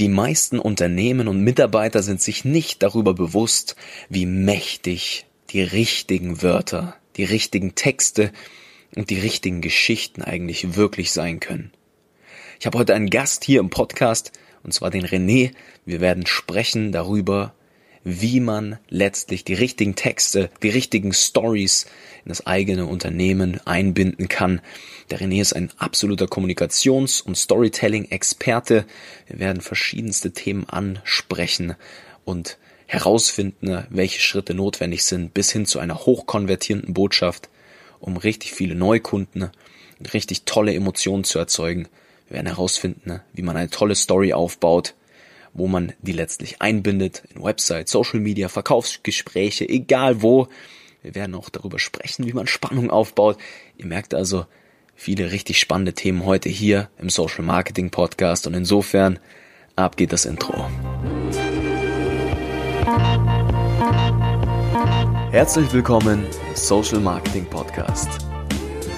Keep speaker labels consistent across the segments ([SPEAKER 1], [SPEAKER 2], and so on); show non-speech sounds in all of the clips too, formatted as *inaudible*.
[SPEAKER 1] Die meisten Unternehmen und Mitarbeiter sind sich nicht darüber bewusst, wie mächtig die richtigen Wörter, die richtigen Texte und die richtigen Geschichten eigentlich wirklich sein können. Ich habe heute einen Gast hier im Podcast, und zwar den René. Wir werden sprechen darüber, wie man letztlich die richtigen Texte, die richtigen Stories in das eigene Unternehmen einbinden kann. Der René ist ein absoluter Kommunikations- und Storytelling-Experte. Wir werden verschiedenste Themen ansprechen und herausfinden, welche Schritte notwendig sind, bis hin zu einer hochkonvertierenden Botschaft, um richtig viele Neukunden und richtig tolle Emotionen zu erzeugen. Wir werden herausfinden, wie man eine tolle Story aufbaut, wo man die letztlich einbindet, in Website, Social Media, Verkaufsgespräche, egal wo. Wir werden auch darüber sprechen, wie man Spannung aufbaut. Ihr merkt also, viele richtig spannende Themen heute hier im Social Marketing Podcast und insofern ab geht das Intro. Herzlich willkommen im Social Marketing Podcast.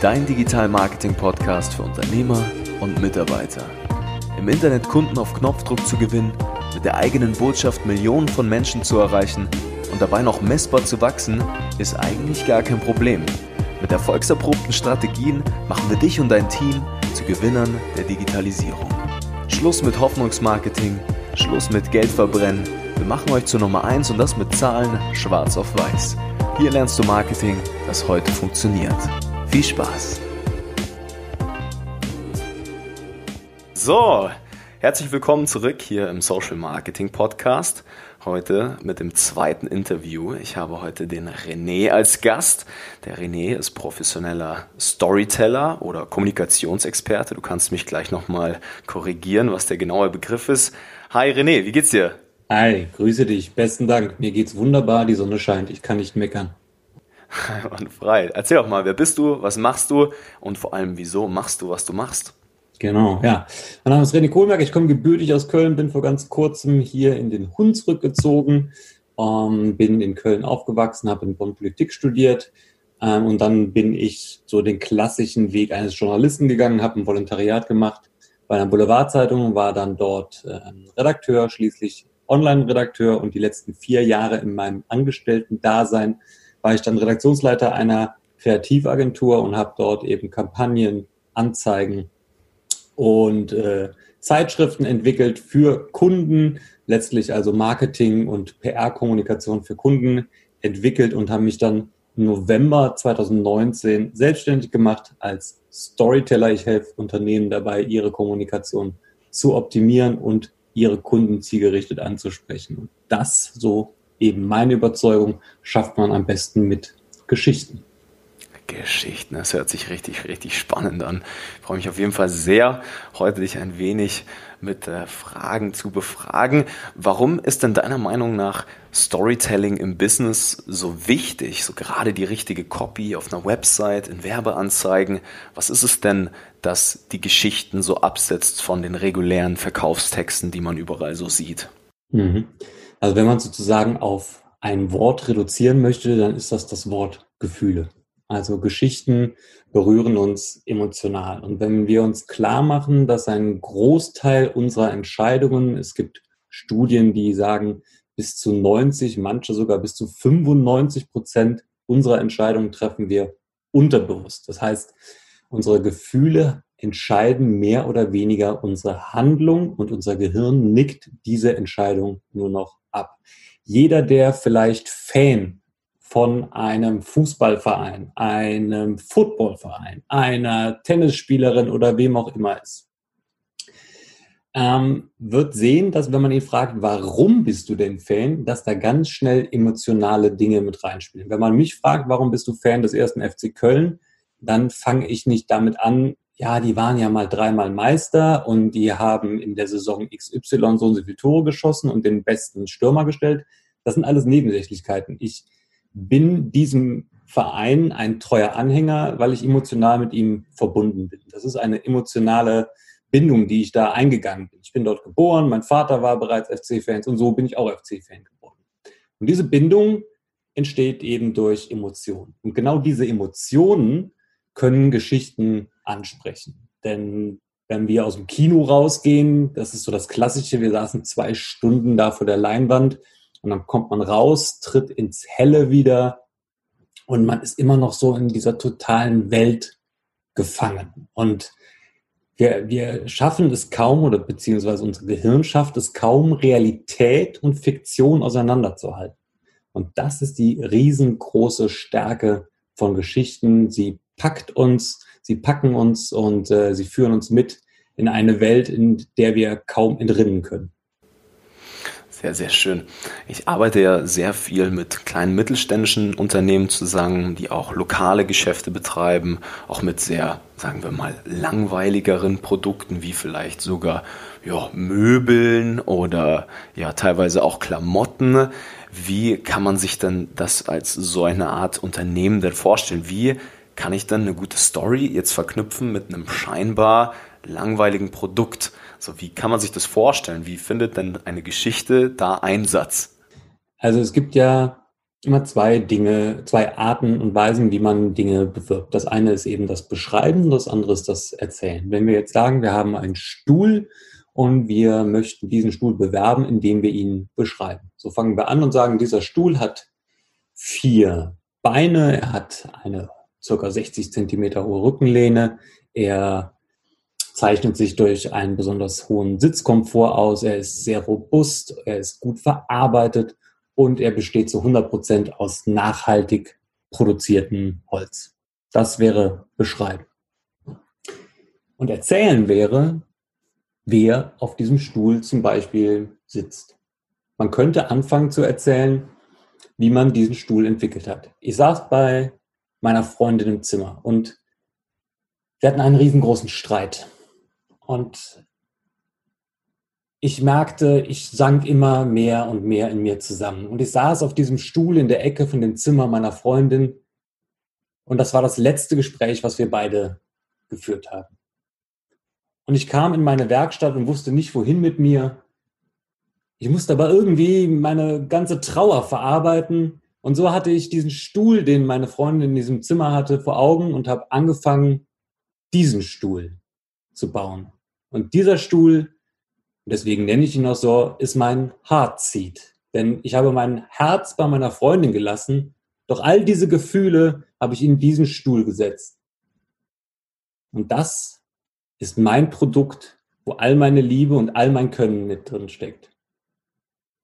[SPEAKER 1] Dein Digital Marketing Podcast für Unternehmer und Mitarbeiter im Internet Kunden auf Knopfdruck zu gewinnen, mit der eigenen Botschaft Millionen von Menschen zu erreichen und dabei noch messbar zu wachsen, ist eigentlich gar kein Problem. Mit erfolgserprobten Strategien machen wir dich und dein Team zu Gewinnern der Digitalisierung. Schluss mit Hoffnungsmarketing, Schluss mit Geldverbrennen. Wir machen euch zur Nummer 1 und das mit Zahlen schwarz auf weiß. Hier lernst du Marketing, das heute funktioniert. Viel Spaß! So, herzlich willkommen zurück hier im Social Marketing Podcast. Heute mit dem zweiten Interview. Ich habe heute den René als Gast. Der René ist professioneller Storyteller oder Kommunikationsexperte. Du kannst mich gleich nochmal korrigieren, was der genaue Begriff ist. Hi René, wie geht's dir?
[SPEAKER 2] Hi, grüße dich. Besten Dank. Mir geht's wunderbar. Die Sonne scheint. Ich kann nicht meckern. *laughs*
[SPEAKER 1] Und frei. Erzähl doch mal, wer bist du? Was machst du? Und vor allem, wieso machst du, was du machst?
[SPEAKER 2] Genau, ja. Mein Name ist René Kohlmerk, ich komme gebürtig aus Köln, bin vor ganz kurzem hier in den Hunsrück gezogen, ähm, bin in Köln aufgewachsen, habe in Bonn Politik studiert ähm, und dann bin ich so den klassischen Weg eines Journalisten gegangen, habe ein Volontariat gemacht bei einer Boulevardzeitung, war dann dort äh, Redakteur, schließlich Online-Redakteur und die letzten vier Jahre in meinem Angestellten-Dasein war ich dann Redaktionsleiter einer Kreativagentur und habe dort eben Kampagnen, Anzeigen, und äh, Zeitschriften entwickelt für Kunden, letztlich also Marketing und PR-Kommunikation für Kunden entwickelt und haben mich dann November 2019 selbstständig gemacht als Storyteller. Ich helfe Unternehmen dabei, ihre Kommunikation zu optimieren und ihre Kunden zielgerichtet anzusprechen. Und das, so eben meine Überzeugung, schafft man am besten mit Geschichten.
[SPEAKER 1] Geschichten. Das hört sich richtig, richtig spannend an. Ich freue mich auf jeden Fall sehr, heute dich ein wenig mit äh, Fragen zu befragen. Warum ist denn deiner Meinung nach Storytelling im Business so wichtig? So gerade die richtige Copy auf einer Website, in Werbeanzeigen. Was ist es denn, das die Geschichten so absetzt von den regulären Verkaufstexten, die man überall so sieht?
[SPEAKER 2] Mhm. Also wenn man sozusagen auf ein Wort reduzieren möchte, dann ist das das Wort Gefühle. Also Geschichten berühren uns emotional. Und wenn wir uns klar machen, dass ein Großteil unserer Entscheidungen, es gibt Studien, die sagen, bis zu 90, manche sogar bis zu 95 Prozent unserer Entscheidungen treffen wir unterbewusst. Das heißt, unsere Gefühle entscheiden mehr oder weniger unsere Handlung und unser Gehirn nickt diese Entscheidung nur noch ab. Jeder, der vielleicht Fan von einem Fußballverein, einem Footballverein, einer Tennisspielerin oder wem auch immer ist, ähm, wird sehen, dass wenn man ihn fragt, warum bist du denn Fan, dass da ganz schnell emotionale Dinge mit reinspielen. Wenn man mich fragt, warum bist du Fan des ersten FC Köln, dann fange ich nicht damit an, ja, die waren ja mal dreimal Meister und die haben in der Saison XY so und so viele Tore geschossen und den besten Stürmer gestellt. Das sind alles Nebensächlichkeiten. Ich bin diesem Verein ein treuer Anhänger, weil ich emotional mit ihm verbunden bin. Das ist eine emotionale Bindung, die ich da eingegangen bin. Ich bin dort geboren, mein Vater war bereits FC-Fans und so bin ich auch FC-Fan geworden. Und diese Bindung entsteht eben durch Emotionen. Und genau diese Emotionen können Geschichten ansprechen. Denn wenn wir aus dem Kino rausgehen, das ist so das Klassische, wir saßen zwei Stunden da vor der Leinwand und dann kommt man raus, tritt ins Helle wieder und man ist immer noch so in dieser totalen Welt gefangen. Und wir, wir schaffen es kaum, oder beziehungsweise unser Gehirn schafft es kaum, Realität und Fiktion auseinanderzuhalten. Und das ist die riesengroße Stärke von Geschichten. Sie packt uns, sie packen uns und äh, sie führen uns mit in eine Welt, in der wir kaum entrinnen können.
[SPEAKER 1] Sehr, sehr schön. Ich arbeite ja sehr viel mit kleinen mittelständischen Unternehmen zusammen, die auch lokale Geschäfte betreiben, auch mit sehr, sagen wir mal, langweiligeren Produkten wie vielleicht sogar ja, Möbeln oder ja teilweise auch Klamotten. Wie kann man sich denn das als so eine Art Unternehmen denn vorstellen? Wie kann ich dann eine gute Story jetzt verknüpfen mit einem scheinbar langweiligen Produkt? So, wie kann man sich das vorstellen? Wie findet denn eine Geschichte da Einsatz?
[SPEAKER 2] Also es gibt ja immer zwei Dinge, zwei Arten und Weisen, wie man Dinge bewirbt. Das eine ist eben das Beschreiben, das andere ist das Erzählen. Wenn wir jetzt sagen, wir haben einen Stuhl und wir möchten diesen Stuhl bewerben, indem wir ihn beschreiben. So fangen wir an und sagen, dieser Stuhl hat vier Beine, er hat eine circa 60 Zentimeter hohe Rückenlehne, er zeichnet sich durch einen besonders hohen Sitzkomfort aus. Er ist sehr robust, er ist gut verarbeitet und er besteht zu 100 Prozent aus nachhaltig produziertem Holz. Das wäre beschreiben. Und erzählen wäre, wer auf diesem Stuhl zum Beispiel sitzt. Man könnte anfangen zu erzählen, wie man diesen Stuhl entwickelt hat. Ich saß bei meiner Freundin im Zimmer und wir hatten einen riesengroßen Streit. Und ich merkte, ich sank immer mehr und mehr in mir zusammen. Und ich saß auf diesem Stuhl in der Ecke von dem Zimmer meiner Freundin. Und das war das letzte Gespräch, was wir beide geführt haben. Und ich kam in meine Werkstatt und wusste nicht, wohin mit mir. Ich musste aber irgendwie meine ganze Trauer verarbeiten. Und so hatte ich diesen Stuhl, den meine Freundin in diesem Zimmer hatte, vor Augen und habe angefangen, diesen Stuhl zu bauen. Und dieser Stuhl, deswegen nenne ich ihn auch so, ist mein Heart Seat. Denn ich habe mein Herz bei meiner Freundin gelassen, doch all diese Gefühle habe ich in diesen Stuhl gesetzt. Und das ist mein Produkt, wo all meine Liebe und all mein Können mit drin steckt.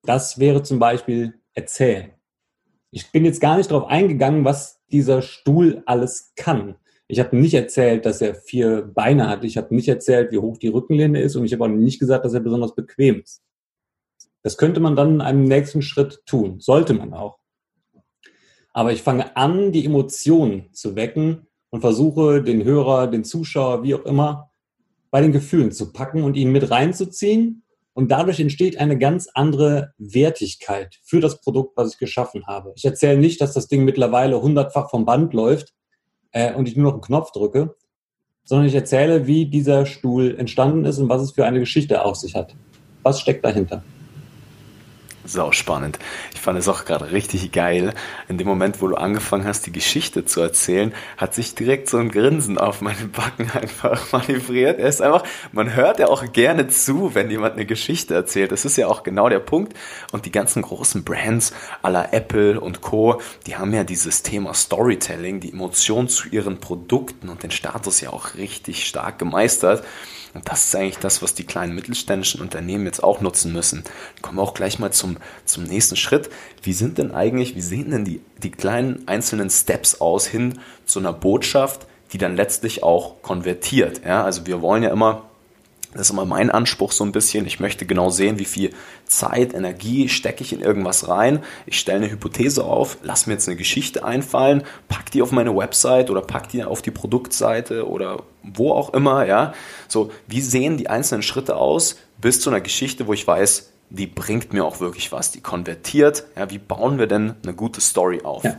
[SPEAKER 2] Das wäre zum Beispiel erzählen. Ich bin jetzt gar nicht darauf eingegangen, was dieser Stuhl alles kann. Ich habe nicht erzählt, dass er vier Beine hat. Ich habe nicht erzählt, wie hoch die Rückenlehne ist und ich habe auch nicht gesagt, dass er besonders bequem ist. Das könnte man dann in einem nächsten Schritt tun. Sollte man auch. Aber ich fange an, die Emotionen zu wecken und versuche, den Hörer, den Zuschauer, wie auch immer, bei den Gefühlen zu packen und ihn mit reinzuziehen. Und dadurch entsteht eine ganz andere Wertigkeit für das Produkt, was ich geschaffen habe. Ich erzähle nicht, dass das Ding mittlerweile hundertfach vom Band läuft, äh, und ich nur noch einen Knopf drücke, sondern ich erzähle, wie dieser Stuhl entstanden ist und was es für eine Geschichte auf sich hat. Was steckt dahinter?
[SPEAKER 1] Sau spannend. Ich fand es auch gerade richtig geil. In dem Moment, wo du angefangen hast, die Geschichte zu erzählen, hat sich direkt so ein Grinsen auf meine Backen *laughs* einfach manövriert. Er ist einfach, man hört ja auch gerne zu, wenn jemand eine Geschichte erzählt. Das ist ja auch genau der Punkt. Und die ganzen großen Brands aller Apple und Co., die haben ja dieses Thema Storytelling, die Emotion zu ihren Produkten und den Status ja auch richtig stark gemeistert. Und das ist eigentlich das, was die kleinen mittelständischen Unternehmen jetzt auch nutzen müssen. Kommen wir auch gleich mal zum, zum nächsten Schritt. Wie sind denn eigentlich, wie sehen denn die, die kleinen einzelnen Steps aus hin zu einer Botschaft, die dann letztlich auch konvertiert? Ja, also wir wollen ja immer das ist immer mein Anspruch so ein bisschen. Ich möchte genau sehen, wie viel Zeit, Energie stecke ich in irgendwas rein. Ich stelle eine Hypothese auf, lass mir jetzt eine Geschichte einfallen, pack die auf meine Website oder pack die auf die Produktseite oder wo auch immer, ja. So, wie sehen die einzelnen Schritte aus bis zu einer Geschichte, wo ich weiß, die bringt mir auch wirklich was, die konvertiert. Ja, wie bauen wir denn eine gute Story auf? Ja.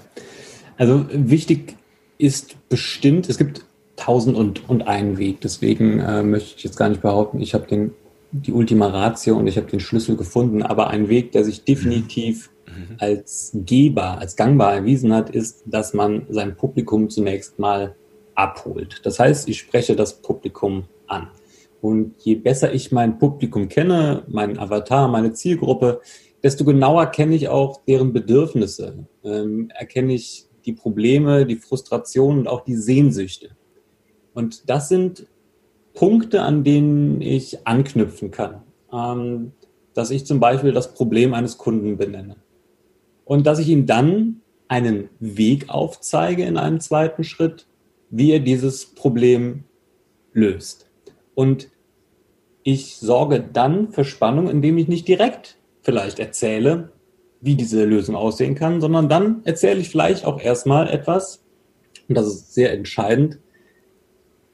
[SPEAKER 2] Also wichtig ist bestimmt, es gibt tausend und, und einen Weg. Deswegen äh, möchte ich jetzt gar nicht behaupten, ich habe den die Ultima Ratio und ich habe den Schlüssel gefunden. Aber ein Weg, der sich definitiv mhm. als gehbar, als gangbar erwiesen hat, ist, dass man sein Publikum zunächst mal abholt. Das heißt, ich spreche das Publikum an. Und je besser ich mein Publikum kenne, meinen Avatar, meine Zielgruppe, desto genauer kenne ich auch deren Bedürfnisse, ähm, erkenne ich die Probleme, die Frustrationen und auch die Sehnsüchte. Und das sind Punkte, an denen ich anknüpfen kann. Ähm, dass ich zum Beispiel das Problem eines Kunden benenne. Und dass ich ihm dann einen Weg aufzeige in einem zweiten Schritt, wie er dieses Problem löst. Und ich sorge dann für Spannung, indem ich nicht direkt vielleicht erzähle, wie diese Lösung aussehen kann, sondern dann erzähle ich vielleicht auch erstmal etwas, und das ist sehr entscheidend,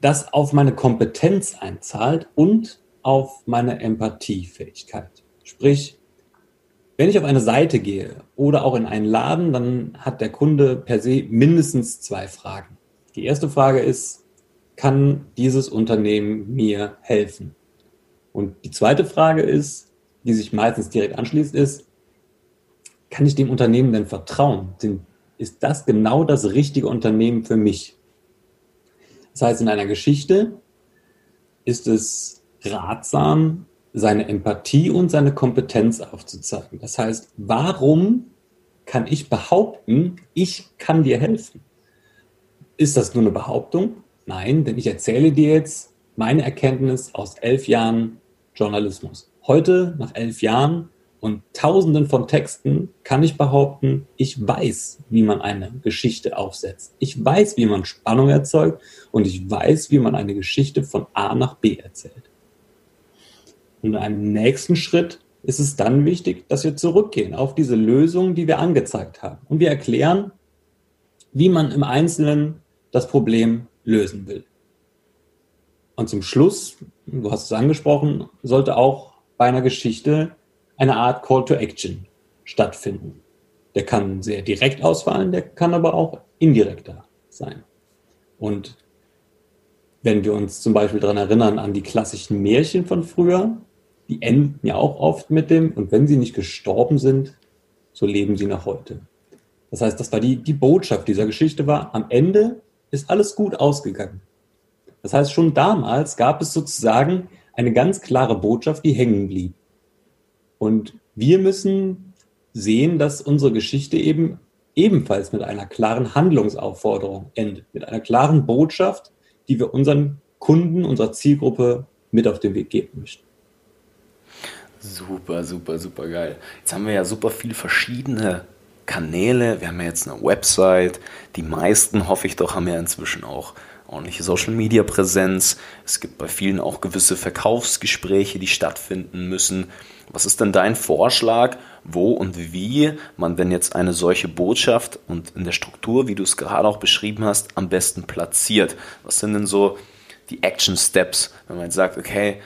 [SPEAKER 2] das auf meine Kompetenz einzahlt und auf meine Empathiefähigkeit. Sprich, wenn ich auf eine Seite gehe oder auch in einen Laden, dann hat der Kunde per se mindestens zwei Fragen. Die erste Frage ist, kann dieses Unternehmen mir helfen? Und die zweite Frage ist, die sich meistens direkt anschließt, ist, kann ich dem Unternehmen denn vertrauen? Ist das genau das richtige Unternehmen für mich? Das heißt, in einer Geschichte ist es ratsam, seine Empathie und seine Kompetenz aufzuzeigen. Das heißt, warum kann ich behaupten, ich kann dir helfen? Ist das nur eine Behauptung? Nein, denn ich erzähle dir jetzt meine Erkenntnis aus elf Jahren Journalismus. Heute, nach elf Jahren und Tausenden von Texten, kann ich behaupten, ich weiß, wie man eine Geschichte aufsetzt. Ich weiß, wie man Spannung erzeugt und ich weiß, wie man eine Geschichte von A nach B erzählt. Und in einem nächsten Schritt ist es dann wichtig, dass wir zurückgehen auf diese Lösung, die wir angezeigt haben. Und wir erklären, wie man im Einzelnen das Problem lösen will. Und zum Schluss, du hast es angesprochen, sollte auch bei einer Geschichte eine Art Call to Action stattfinden. Der kann sehr direkt ausfallen, der kann aber auch indirekter sein. Und wenn wir uns zum Beispiel daran erinnern an die klassischen Märchen von früher, die enden ja auch oft mit dem, und wenn sie nicht gestorben sind, so leben sie nach heute. Das heißt, das war die, die Botschaft dieser Geschichte war, am Ende ist alles gut ausgegangen. Das heißt, schon damals gab es sozusagen eine ganz klare Botschaft, die hängen blieb. Und wir müssen sehen, dass unsere Geschichte eben ebenfalls mit einer klaren Handlungsaufforderung endet, mit einer klaren Botschaft, die wir unseren Kunden, unserer Zielgruppe mit auf den Weg geben möchten.
[SPEAKER 1] Super, super, super geil. Jetzt haben wir ja super viele verschiedene Kanäle. Wir haben ja jetzt eine Website. Die meisten, hoffe ich doch, haben ja inzwischen auch ordentliche Social Media Präsenz. Es gibt bei vielen auch gewisse Verkaufsgespräche, die stattfinden müssen. Was ist denn dein Vorschlag, wo und wie man denn jetzt eine solche Botschaft und in der Struktur, wie du es gerade auch beschrieben hast, am besten platziert? Was sind denn so die Action Steps, wenn man sagt, okay,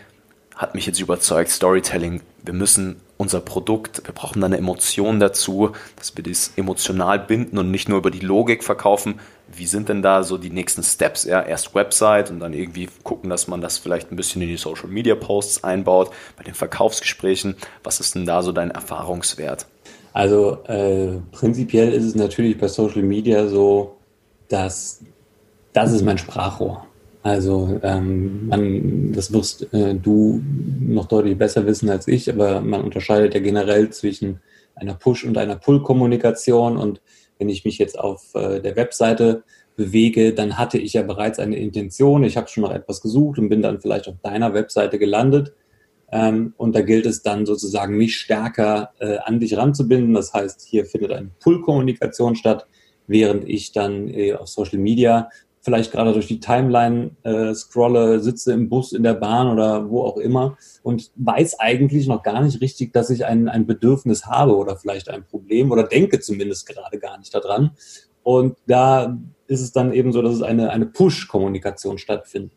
[SPEAKER 1] hat mich jetzt überzeugt, Storytelling, wir müssen unser Produkt, wir brauchen da eine Emotion dazu, dass wir das emotional binden und nicht nur über die Logik verkaufen. Wie sind denn da so die nächsten Steps? Ja, erst Website und dann irgendwie gucken, dass man das vielleicht ein bisschen in die Social Media Posts einbaut, bei den Verkaufsgesprächen. Was ist denn da so dein Erfahrungswert?
[SPEAKER 2] Also äh, prinzipiell ist es natürlich bei Social Media so, dass das ist mein Sprachrohr. Also ähm, man, das wirst äh, du noch deutlich besser wissen als ich, aber man unterscheidet ja generell zwischen einer Push- und einer Pull-Kommunikation. Und wenn ich mich jetzt auf äh, der Webseite bewege, dann hatte ich ja bereits eine Intention. Ich habe schon noch etwas gesucht und bin dann vielleicht auf deiner Webseite gelandet. Ähm, und da gilt es dann sozusagen, mich stärker äh, an dich ranzubinden. Das heißt, hier findet eine Pull-Kommunikation statt, während ich dann äh, auf Social Media vielleicht gerade durch die Timeline äh, scrolle, sitze im Bus, in der Bahn oder wo auch immer und weiß eigentlich noch gar nicht richtig, dass ich ein, ein Bedürfnis habe oder vielleicht ein Problem oder denke zumindest gerade gar nicht daran. Und da ist es dann eben so, dass es eine, eine Push-Kommunikation stattfindet.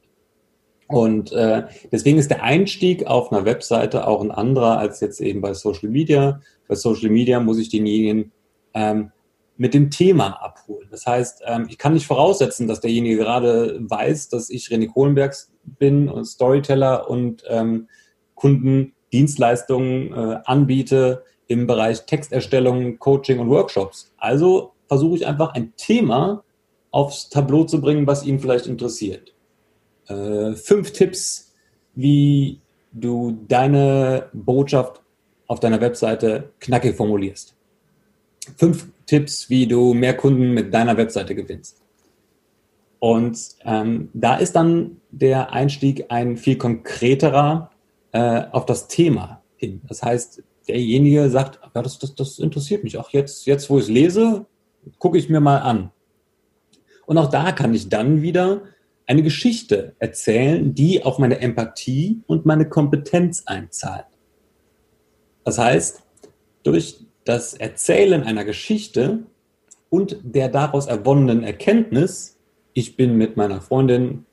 [SPEAKER 2] Und äh, deswegen ist der Einstieg auf einer Webseite auch ein anderer als jetzt eben bei Social Media. Bei Social Media muss ich denjenigen ähm, mit dem Thema abholen. Das heißt, ähm, ich kann nicht voraussetzen, dass derjenige gerade weiß, dass ich René Kohlenbergs bin und Storyteller und ähm, Kunden Dienstleistungen äh, anbiete im Bereich Texterstellung, Coaching und Workshops. Also versuche ich einfach ein Thema aufs Tableau zu bringen, was ihn vielleicht interessiert. Äh, fünf Tipps, wie du deine Botschaft auf deiner Webseite knackig formulierst. Fünf Tipps, wie du mehr Kunden mit deiner Webseite gewinnst. Und ähm, da ist dann der Einstieg ein viel konkreterer äh, auf das Thema hin. Das heißt, derjenige sagt, ja, das, das, das interessiert mich auch. Jetzt, jetzt, wo ich es lese, gucke ich mir mal an. Und auch da kann ich dann wieder eine Geschichte erzählen, die auf meine Empathie und meine Kompetenz einzahlt. Das heißt, durch das Erzählen einer Geschichte und der daraus erwonnenen Erkenntnis, ich bin mit meiner Freundin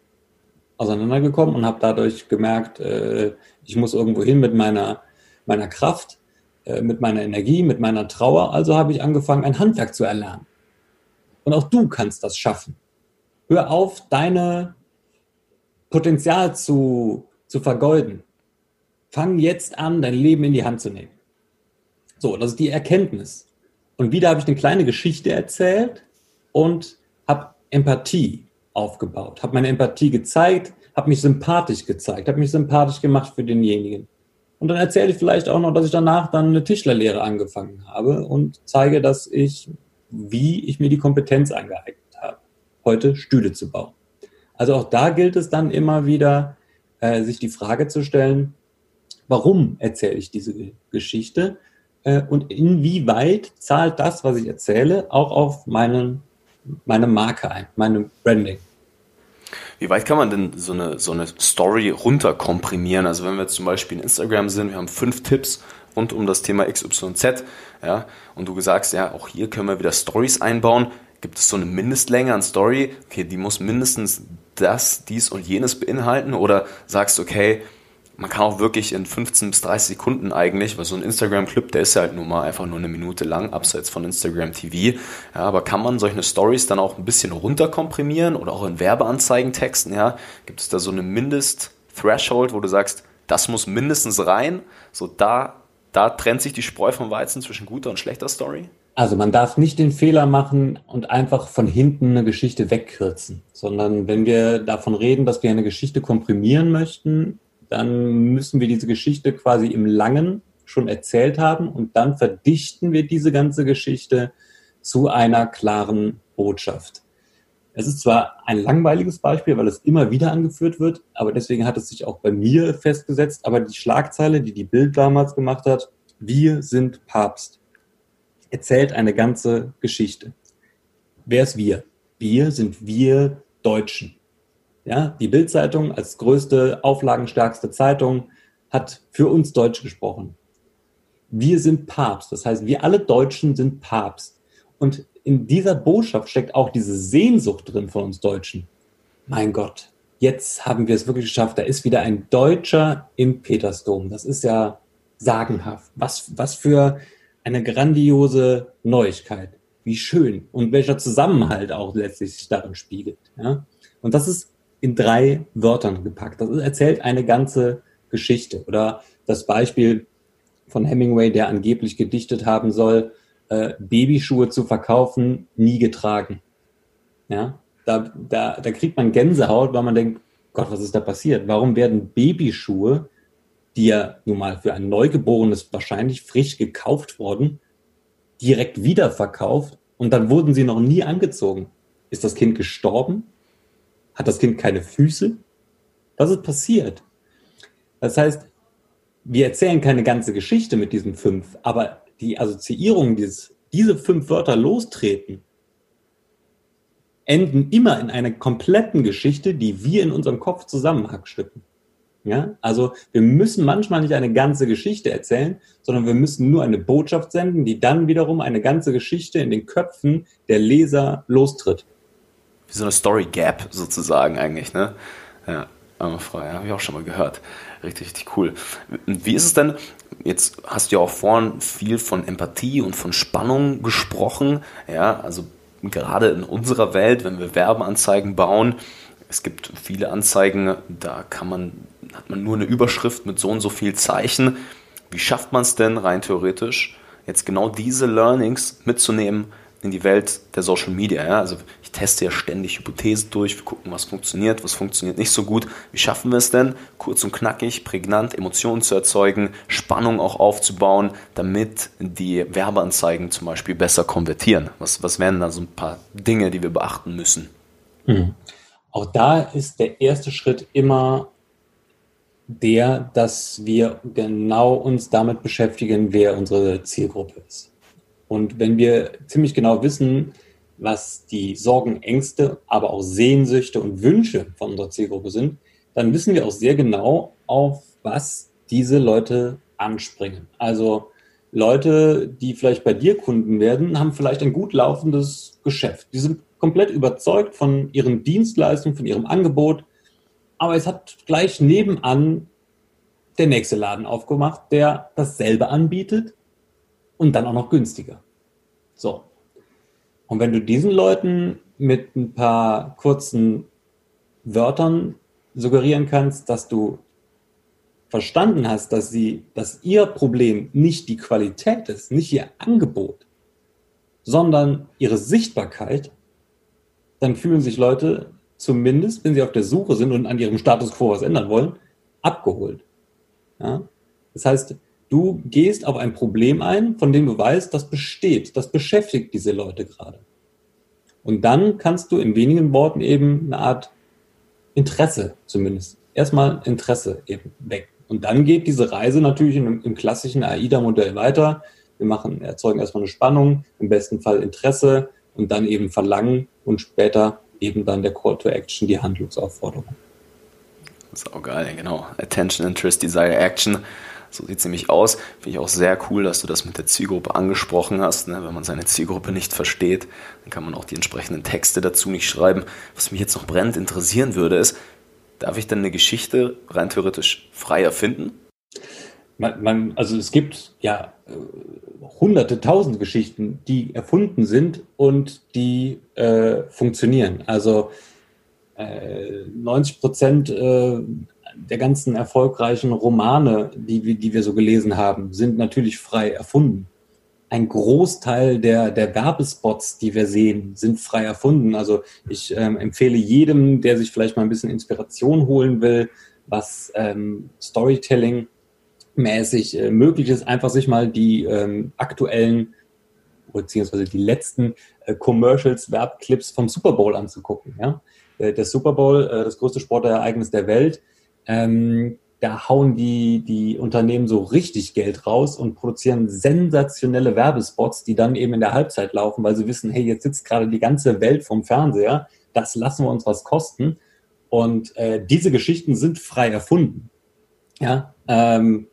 [SPEAKER 2] auseinandergekommen und habe dadurch gemerkt, äh, ich muss irgendwo hin mit meiner, meiner Kraft, äh, mit meiner Energie, mit meiner Trauer. Also habe ich angefangen, ein Handwerk zu erlernen. Und auch du kannst das schaffen. Hör auf, deine Potenzial zu, zu vergeuden. Fang jetzt an, dein Leben in die Hand zu nehmen. So, das ist die Erkenntnis. Und wieder habe ich eine kleine Geschichte erzählt und habe Empathie aufgebaut, habe meine Empathie gezeigt, habe mich sympathisch gezeigt, habe mich sympathisch gemacht für denjenigen. Und dann erzähle ich vielleicht auch noch, dass ich danach dann eine Tischlerlehre angefangen habe und zeige, dass ich, wie ich mir die Kompetenz angeeignet habe, heute Stühle zu bauen. Also auch da gilt es dann immer wieder, äh, sich die Frage zu stellen, warum erzähle ich diese Geschichte äh, und inwieweit zahlt das, was ich erzähle, auch auf meinen, meine Marke ein, meine Branding.
[SPEAKER 1] Wie weit kann man denn so eine, so eine Story runterkomprimieren? Also wenn wir zum Beispiel in Instagram sind, wir haben fünf Tipps rund um das Thema XYZ, ja, und du sagst, ja, auch hier können wir wieder Stories einbauen. Gibt es so eine Mindestlänge an Story? Okay, die muss mindestens das, dies und jenes beinhalten? Oder sagst, du, okay, man kann auch wirklich in 15 bis 30 Sekunden eigentlich, weil so ein Instagram-Clip, der ist ja halt nur mal einfach nur eine Minute lang, abseits von Instagram TV. Ja, aber kann man solche Stories dann auch ein bisschen runterkomprimieren oder auch in Werbeanzeigentexten, ja? Gibt es da so eine Mindest-Threshold, wo du sagst, das muss mindestens rein, so da, da trennt sich die Spreu vom Weizen zwischen guter und schlechter Story?
[SPEAKER 2] Also man darf nicht den Fehler machen und einfach von hinten eine Geschichte wegkürzen, sondern wenn wir davon reden, dass wir eine Geschichte komprimieren möchten, dann müssen wir diese Geschichte quasi im Langen schon erzählt haben und dann verdichten wir diese ganze Geschichte zu einer klaren Botschaft. Es ist zwar ein langweiliges Beispiel, weil es immer wieder angeführt wird, aber deswegen hat es sich auch bei mir festgesetzt. Aber die Schlagzeile, die die Bild damals gemacht hat, wir sind Papst, erzählt eine ganze Geschichte. Wer ist wir? Wir sind wir Deutschen. Ja, die Bildzeitung als größte, auflagenstärkste Zeitung hat für uns Deutsch gesprochen. Wir sind Papst. Das heißt, wir alle Deutschen sind Papst. Und in dieser Botschaft steckt auch diese Sehnsucht drin von uns Deutschen. Mein Gott, jetzt haben wir es wirklich geschafft. Da ist wieder ein Deutscher im Petersdom. Das ist ja sagenhaft. Was, was für eine grandiose Neuigkeit. Wie schön. Und welcher Zusammenhalt auch letztlich sich darin spiegelt. Ja? Und das ist in drei Wörtern gepackt. Das erzählt eine ganze Geschichte. Oder das Beispiel von Hemingway, der angeblich gedichtet haben soll, äh, Babyschuhe zu verkaufen, nie getragen. Ja, da, da, da kriegt man Gänsehaut, weil man denkt, Gott, was ist da passiert? Warum werden Babyschuhe, die ja nun mal für ein Neugeborenes wahrscheinlich frisch gekauft wurden, direkt wiederverkauft und dann wurden sie noch nie angezogen? Ist das Kind gestorben? Hat das Kind keine Füße? Was ist passiert? Das heißt, wir erzählen keine ganze Geschichte mit diesen fünf, aber die Assoziierungen, dieses, diese fünf Wörter lostreten, enden immer in einer kompletten Geschichte, die wir in unserem Kopf zusammenhackstücken. Ja, also wir müssen manchmal nicht eine ganze Geschichte erzählen, sondern wir müssen nur eine Botschaft senden, die dann wiederum eine ganze Geschichte in den Köpfen der Leser lostritt
[SPEAKER 1] wie so eine Story Gap sozusagen eigentlich, ne? Ja, Frau, ja, habe ich auch schon mal gehört. Richtig, richtig cool. Wie ist es denn, jetzt hast du ja auch vorhin viel von Empathie und von Spannung gesprochen, ja, also gerade in unserer Welt, wenn wir Werbeanzeigen bauen, es gibt viele Anzeigen, da kann man, hat man nur eine Überschrift mit so und so viel Zeichen. Wie schafft man es denn rein theoretisch, jetzt genau diese Learnings mitzunehmen in die Welt der Social Media. Ja? Also ich teste ja ständig Hypothesen durch, wir gucken, was funktioniert, was funktioniert nicht so gut. Wie schaffen wir es denn, kurz und knackig, prägnant Emotionen zu erzeugen, Spannung auch aufzubauen, damit die Werbeanzeigen zum Beispiel besser konvertieren? Was, was wären da so ein paar Dinge, die wir beachten müssen?
[SPEAKER 2] Hm. Auch da ist der erste Schritt immer der, dass wir genau uns damit beschäftigen, wer unsere Zielgruppe ist. Und wenn wir ziemlich genau wissen, was die Sorgen, Ängste, aber auch Sehnsüchte und Wünsche von unserer Zielgruppe sind, dann wissen wir auch sehr genau, auf was diese Leute anspringen. Also Leute, die vielleicht bei dir Kunden werden, haben vielleicht ein gut laufendes Geschäft. Die sind komplett überzeugt von ihren Dienstleistungen, von ihrem Angebot aber es hat gleich nebenan der nächste Laden aufgemacht, der dasselbe anbietet und dann auch noch günstiger. So. Und wenn du diesen Leuten mit ein paar kurzen Wörtern suggerieren kannst, dass du verstanden hast, dass sie, dass ihr Problem nicht die Qualität ist, nicht ihr Angebot, sondern ihre Sichtbarkeit, dann fühlen sich Leute zumindest, wenn sie auf der Suche sind und an ihrem Status quo was ändern wollen, abgeholt. Ja? Das heißt, du gehst auf ein Problem ein, von dem du weißt, das besteht, das beschäftigt diese Leute gerade. Und dann kannst du in wenigen Worten eben eine Art Interesse zumindest, erstmal Interesse eben weg. Und dann geht diese Reise natürlich im, im klassischen AIDA-Modell weiter. Wir machen, erzeugen erstmal eine Spannung, im besten Fall Interesse und dann eben Verlangen und später eben dann der Call to Action, die Handlungsaufforderung.
[SPEAKER 1] Auch geil, genau. Attention, Interest, Desire, Action. So sieht es nämlich aus. Finde ich auch sehr cool, dass du das mit der Zielgruppe angesprochen hast. Ne? Wenn man seine Zielgruppe nicht versteht, dann kann man auch die entsprechenden Texte dazu nicht schreiben. Was mich jetzt noch brennend interessieren würde, ist, darf ich denn eine Geschichte rein theoretisch frei erfinden?
[SPEAKER 2] Man, man, also es gibt ja äh, hunderte, tausend Geschichten, die erfunden sind und die äh, funktionieren. Also äh, 90 Prozent äh, der ganzen erfolgreichen Romane, die, die wir so gelesen haben, sind natürlich frei erfunden. Ein Großteil der, der Werbespots, die wir sehen, sind frei erfunden. Also ich ähm, empfehle jedem, der sich vielleicht mal ein bisschen Inspiration holen will, was ähm, Storytelling mäßig äh, möglich ist, einfach sich mal die ähm, aktuellen beziehungsweise die letzten äh, Commercials, Werbclips vom Super Bowl anzugucken. Ja? Äh, der Super Bowl, äh, das größte Sportereignis der Welt, ähm, da hauen die, die Unternehmen so richtig Geld raus und produzieren sensationelle Werbespots, die dann eben in der Halbzeit laufen, weil sie wissen, hey, jetzt sitzt gerade die ganze Welt vom Fernseher, das lassen wir uns was kosten. Und äh, diese Geschichten sind frei erfunden. Ja, ähm,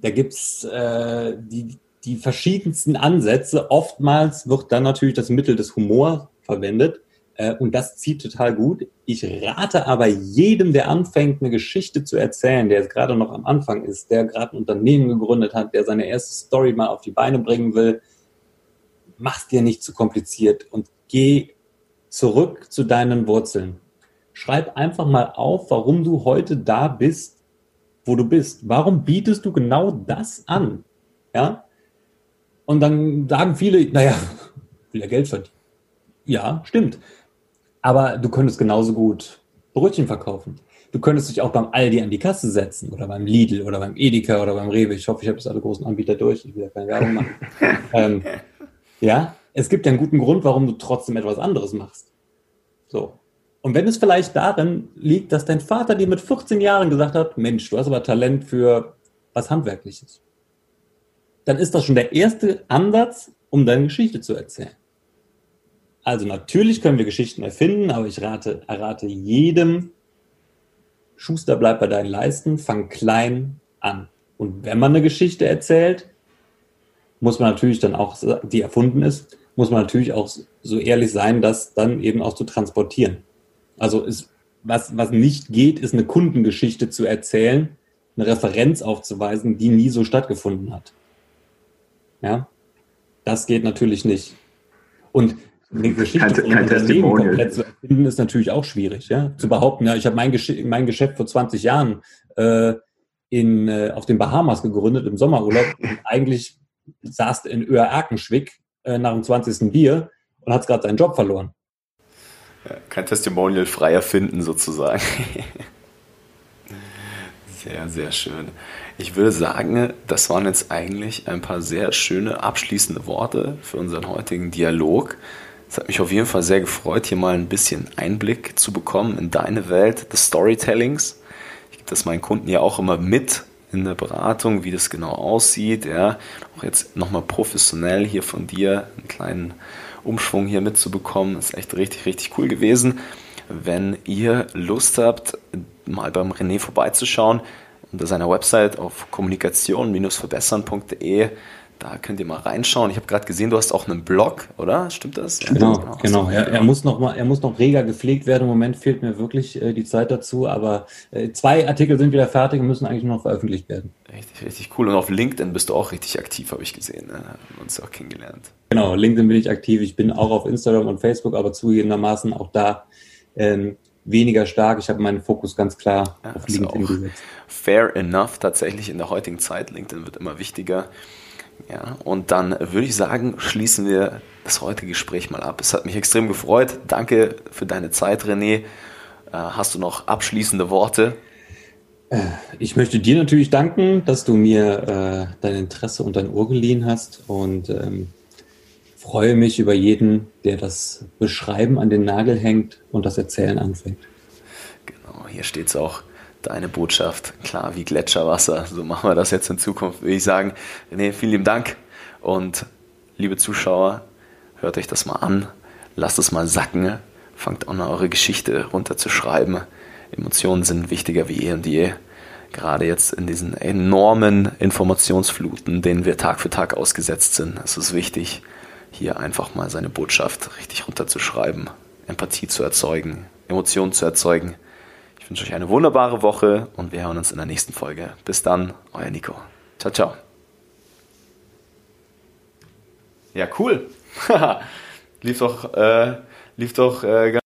[SPEAKER 2] da gibt's äh, die, die verschiedensten Ansätze. Oftmals wird dann natürlich das Mittel des Humors verwendet. Äh, und das zieht total gut. Ich rate aber jedem, der anfängt, eine Geschichte zu erzählen, der jetzt gerade noch am Anfang ist, der gerade ein Unternehmen gegründet hat, der seine erste Story mal auf die Beine bringen will, mach's dir nicht zu kompliziert und geh zurück zu deinen Wurzeln. Schreib einfach mal auf, warum du heute da bist, wo du bist. Warum bietest du genau das an? Ja? Und dann sagen viele, naja, *laughs* will ja Geld verdienen. Ja, stimmt. Aber du könntest genauso gut Brötchen verkaufen. Du könntest dich auch beim Aldi an die Kasse setzen oder beim Lidl oder beim Edeka oder beim Rewe. Ich hoffe, ich habe jetzt alle großen Anbieter durch. Ich will ja keine Werbung machen. *laughs* ähm, ja, es gibt ja einen guten Grund, warum du trotzdem etwas anderes machst. So. Und wenn es vielleicht darin liegt, dass dein Vater dir mit 14 Jahren gesagt hat, Mensch, du hast aber Talent für was Handwerkliches, dann ist das schon der erste Ansatz, um deine Geschichte zu erzählen. Also natürlich können wir Geschichten erfinden, aber ich rate, errate jedem, Schuster bleibt bei deinen Leisten, fang klein an. Und wenn man eine Geschichte erzählt, muss man natürlich dann auch, die erfunden ist, muss man natürlich auch so ehrlich sein, das dann eben auch zu transportieren. Also ist, was, was nicht geht, ist eine Kundengeschichte zu erzählen, eine Referenz aufzuweisen, die nie so stattgefunden hat. Ja, das geht natürlich nicht. Und eine Geschichte von einem Unternehmen komplett zu erfinden, ist natürlich auch schwierig. Ja? Zu behaupten, ja, ich habe mein, Gesch mein Geschäft vor 20 Jahren äh, in, äh, auf den Bahamas gegründet im Sommerurlaub. *laughs* Und eigentlich saß in Öhr-Erkenschwick äh, nach dem 20. Bier und hat gerade seinen Job verloren.
[SPEAKER 1] Ja, kein Testimonial frei erfinden sozusagen. *laughs* sehr, sehr schön. Ich würde sagen, das waren jetzt eigentlich ein paar sehr schöne abschließende Worte für unseren heutigen Dialog. Es hat mich auf jeden Fall sehr gefreut, hier mal ein bisschen Einblick zu bekommen in deine Welt des Storytellings. Ich gebe das meinen Kunden ja auch immer mit in der Beratung, wie das genau aussieht. Ja. Auch jetzt nochmal professionell hier von dir einen kleinen Umschwung hier mitzubekommen. ist echt richtig, richtig cool gewesen. Wenn ihr Lust habt, mal beim René vorbeizuschauen, unter seiner Website auf kommunikation-verbessern.de da könnt ihr mal reinschauen. Ich habe gerade gesehen, du hast auch einen Blog, oder? Stimmt das?
[SPEAKER 2] Genau, genau. genau. Er, er, muss noch mal, er muss noch reger gepflegt werden. Im Moment fehlt mir wirklich äh, die Zeit dazu, aber äh, zwei Artikel sind wieder fertig und müssen eigentlich noch veröffentlicht werden.
[SPEAKER 1] Richtig, richtig cool. Und auf LinkedIn bist du auch richtig aktiv, habe ich gesehen. Ne? Haben uns auch kennengelernt.
[SPEAKER 2] Genau, LinkedIn bin ich aktiv. Ich bin auch auf Instagram und Facebook, aber zugegebenermaßen auch da ähm, weniger stark. Ich habe meinen Fokus ganz klar ja, auf LinkedIn gesetzt.
[SPEAKER 1] Fair enough, tatsächlich in der heutigen Zeit. LinkedIn wird immer wichtiger. Ja, und dann würde ich sagen, schließen wir das heutige Gespräch mal ab. Es hat mich extrem gefreut. Danke für deine Zeit, René. Äh, hast du noch abschließende Worte?
[SPEAKER 2] Äh, ich möchte dir natürlich danken, dass du mir äh, dein Interesse und dein Ohr geliehen hast und ähm, freue mich über jeden, der das Beschreiben an den Nagel hängt und das Erzählen anfängt.
[SPEAKER 1] Genau, hier steht es auch deine Botschaft, klar wie Gletscherwasser. So machen wir das jetzt in Zukunft, würde ich sagen. René, vielen lieben Dank und liebe Zuschauer, hört euch das mal an, lasst es mal sacken, fangt an, eure Geschichte runterzuschreiben. Emotionen sind wichtiger wie eh und je. Gerade jetzt in diesen enormen Informationsfluten, denen wir Tag für Tag ausgesetzt sind, ist es wichtig, hier einfach mal seine Botschaft richtig runterzuschreiben, Empathie zu erzeugen, Emotionen zu erzeugen wünsche euch eine wunderbare Woche und wir hören uns in der nächsten Folge. Bis dann, euer Nico. Ciao, ciao. Ja, cool. *laughs* lief doch, äh, lief doch äh,